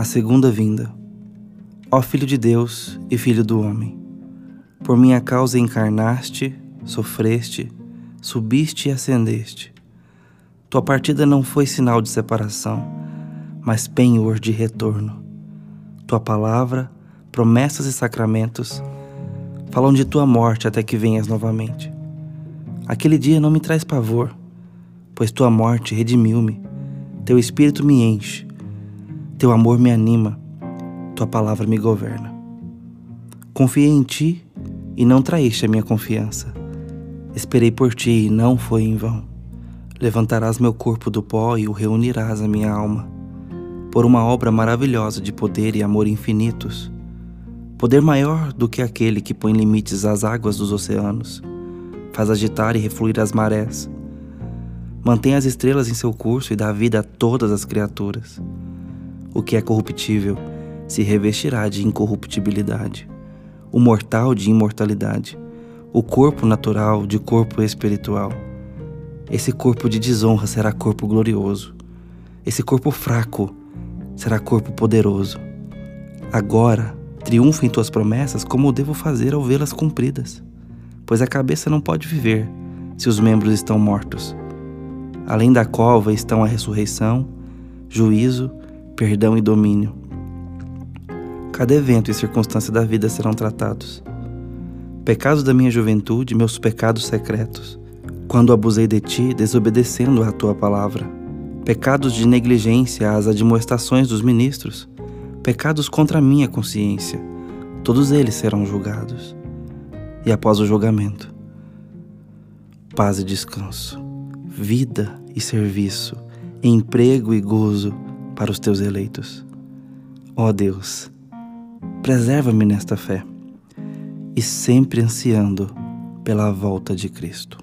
a segunda vinda. Ó Filho de Deus e Filho do homem, por minha causa encarnaste, sofreste, subiste e ascendeste. Tua partida não foi sinal de separação, mas penhor de retorno. Tua palavra, promessas e sacramentos falam de tua morte até que venhas novamente. Aquele dia não me traz pavor, pois tua morte redimiu-me, teu espírito me enche, teu amor me anima, tua palavra me governa. Confiei em ti e não traíste a minha confiança. Esperei por ti e não foi em vão. Levantarás meu corpo do pó e o reunirás à minha alma, por uma obra maravilhosa de poder e amor infinitos. Poder maior do que aquele que põe limites às águas dos oceanos, faz agitar e refluir as marés, mantém as estrelas em seu curso e dá vida a todas as criaturas. O que é corruptível se revestirá de incorruptibilidade, o mortal de imortalidade, o corpo natural de corpo espiritual. Esse corpo de desonra será corpo glorioso. Esse corpo fraco será corpo poderoso. Agora, triunfa em tuas promessas como devo fazer ao vê-las cumpridas, pois a cabeça não pode viver se os membros estão mortos. Além da cova estão a ressurreição, juízo, perdão e domínio. Cada evento e circunstância da vida serão tratados. Pecados da minha juventude, meus pecados secretos, quando abusei de ti, desobedecendo à tua palavra. Pecados de negligência às admoestações dos ministros, pecados contra a minha consciência, todos eles serão julgados. E após o julgamento, paz e descanso, vida e serviço, emprego e gozo para os teus eleitos. Ó Deus, preserva-me nesta fé e sempre ansiando pela volta de Cristo.